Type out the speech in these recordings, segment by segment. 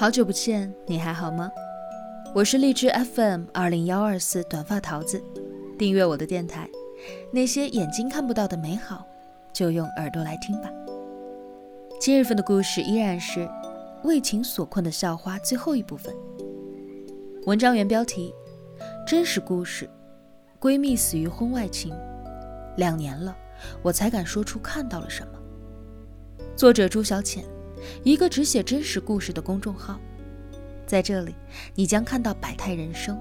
好久不见，你还好吗？我是荔枝 FM 二零幺二四短发桃子，订阅我的电台。那些眼睛看不到的美好，就用耳朵来听吧。今日份的故事依然是为情所困的校花最后一部分。文章原标题：真实故事，闺蜜死于婚外情，两年了，我才敢说出看到了什么。作者朱小浅。一个只写真实故事的公众号，在这里，你将看到百态人生。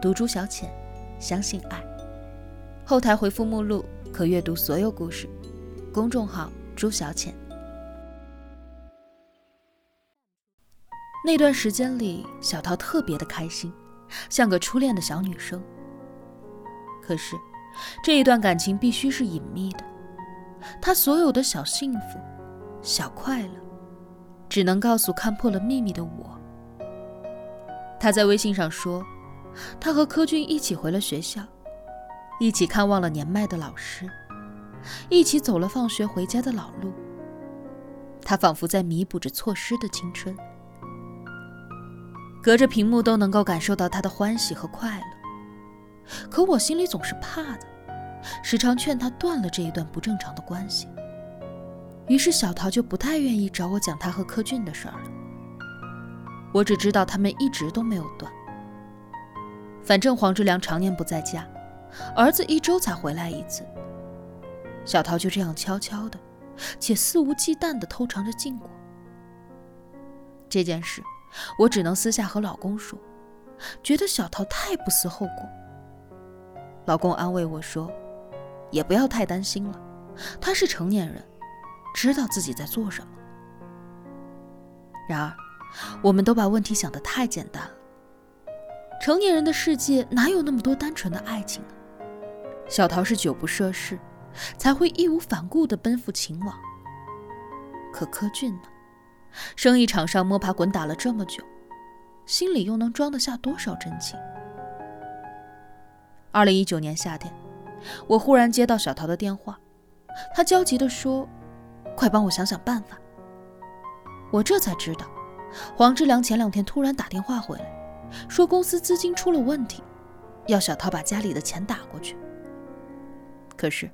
读朱小浅，相信爱。后台回复目录可阅读所有故事。公众号朱小浅。那段时间里，小桃特别的开心，像个初恋的小女生。可是，这一段感情必须是隐秘的，她所有的小幸福、小快乐。只能告诉看破了秘密的我。他在微信上说，他和柯俊一起回了学校，一起看望了年迈的老师，一起走了放学回家的老路。他仿佛在弥补着错失的青春，隔着屏幕都能够感受到他的欢喜和快乐。可我心里总是怕的，时常劝他断了这一段不正常的关系。于是小桃就不太愿意找我讲她和柯俊的事儿了。我只知道他们一直都没有断。反正黄志良常年不在家，儿子一周才回来一次。小桃就这样悄悄的，且肆无忌惮的偷尝着禁果。这件事，我只能私下和老公说，觉得小桃太不思后果。老公安慰我说：“也不要太担心了，他是成年人。”知道自己在做什么。然而，我们都把问题想得太简单了。成年人的世界哪有那么多单纯的爱情呢？小桃是久不涉世，才会义无反顾地奔赴情网。可柯俊呢？生意场上摸爬滚打了这么久，心里又能装得下多少真情？二零一九年夏天，我忽然接到小桃的电话，她焦急地说。快帮我想想办法！我这才知道，黄志良前两天突然打电话回来，说公司资金出了问题，要小桃把家里的钱打过去。可是，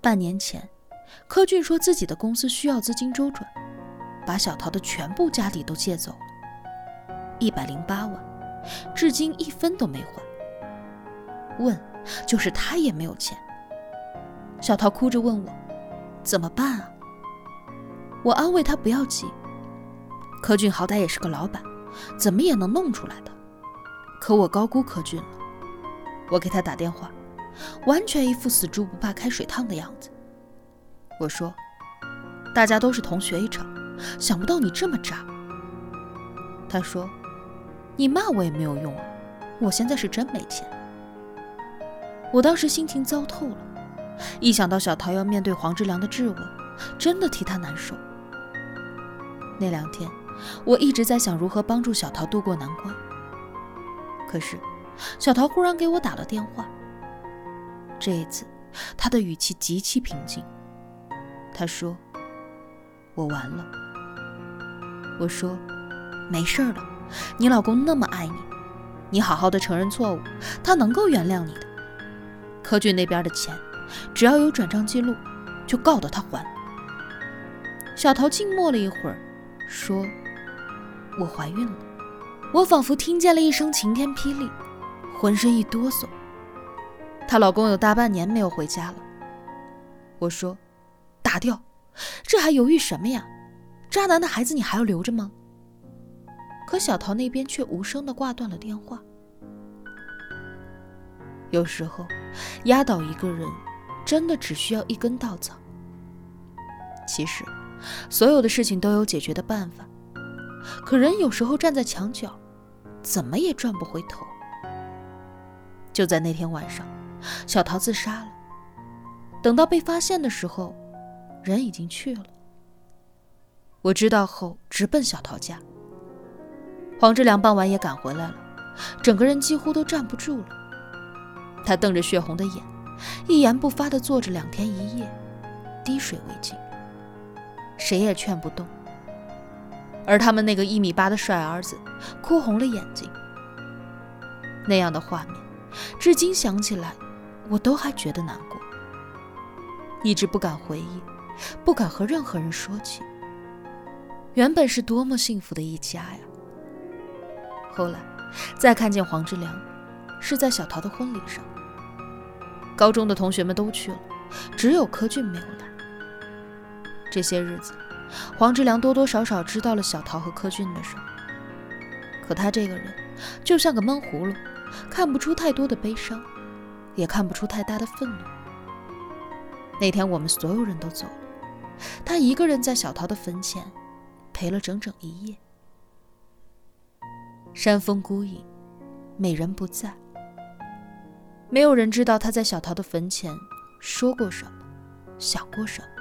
半年前，柯俊说自己的公司需要资金周转，把小桃的全部家底都借走了，一百零八万，至今一分都没还。问，就是他也没有钱。小桃哭着问我，怎么办啊？我安慰他不要急，柯俊好歹也是个老板，怎么也能弄出来的。可我高估柯俊了。我给他打电话，完全一副死猪不怕开水烫的样子。我说：“大家都是同学一场，想不到你这么渣。”他说：“你骂我也没有用，我现在是真没钱。”我当时心情糟透了，一想到小桃要面对黄志良的质问，真的替他难受。那两天，我一直在想如何帮助小桃渡过难关。可是，小桃忽然给我打了电话。这一次，她的语气极其平静。她说：“我完了。”我说：“没事的，你老公那么爱你，你好好的承认错误，他能够原谅你的。柯俊那边的钱，只要有转账记录，就告到他还。”小桃静默了一会儿。说：“我怀孕了。”我仿佛听见了一声晴天霹雳，浑身一哆嗦。她老公有大半年没有回家了。我说：“打掉，这还犹豫什么呀？渣男的孩子你还要留着吗？”可小桃那边却无声的挂断了电话。有时候，压倒一个人，真的只需要一根稻草。其实。所有的事情都有解决的办法，可人有时候站在墙角，怎么也转不回头。就在那天晚上，小桃自杀了。等到被发现的时候，人已经去了。我知道后，直奔小桃家。黄志良傍晚也赶回来了，整个人几乎都站不住了。他瞪着血红的眼，一言不发地坐着两天一夜，滴水未进。谁也劝不动，而他们那个一米八的帅儿子哭红了眼睛。那样的画面，至今想起来，我都还觉得难过，一直不敢回忆，不敢和任何人说起。原本是多么幸福的一家呀！后来，再看见黄志良，是在小桃的婚礼上，高中的同学们都去了，只有柯俊没有来。这些日子，黄志良多多少少知道了小桃和柯俊的事，可他这个人就像个闷葫芦。看不出太多的悲伤，也看不出太大的愤怒。那天我们所有人都走了，他一个人在小桃的坟前陪了整整一夜。山风孤影，美人不在，没有人知道他在小桃的坟前说过什么，想过什么，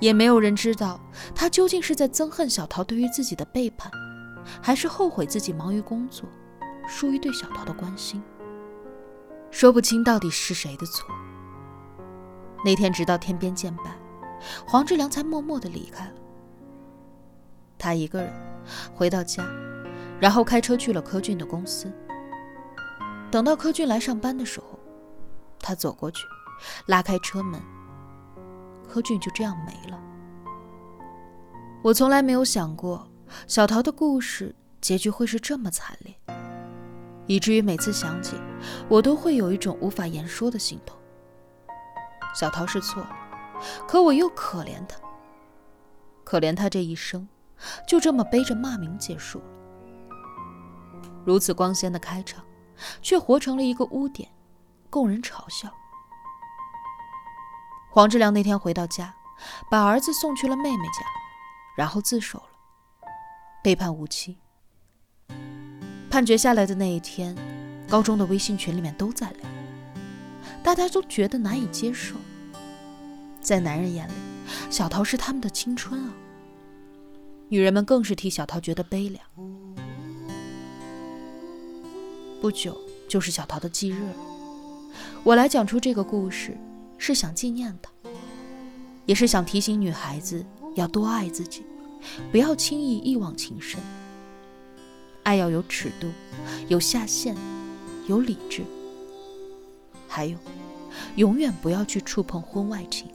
也没有人知道他究竟是在憎恨小桃对于自己的背叛，还是后悔自己忙于工作。疏于对小桃的关心，说不清到底是谁的错。那天直到天边渐白，黄志良才默默的离开了。他一个人回到家，然后开车去了柯俊的公司。等到柯俊来上班的时候，他走过去，拉开车门，柯俊就这样没了。我从来没有想过小桃的故事结局会是这么惨烈。以至于每次想起，我都会有一种无法言说的心痛。小桃是错了，可我又可怜她，可怜她这一生就这么背着骂名结束了。如此光鲜的开场，却活成了一个污点，供人嘲笑。黄志良那天回到家，把儿子送去了妹妹家，然后自首了，被判无期。判决下来的那一天，高中的微信群里面都在聊，大家都觉得难以接受。在男人眼里，小桃是他们的青春啊。女人们更是替小桃觉得悲凉。不久就是小桃的忌日了，我来讲出这个故事，是想纪念他，也是想提醒女孩子要多爱自己，不要轻易一往情深。爱要有尺度，有下限，有理智，还有，永远不要去触碰婚外情。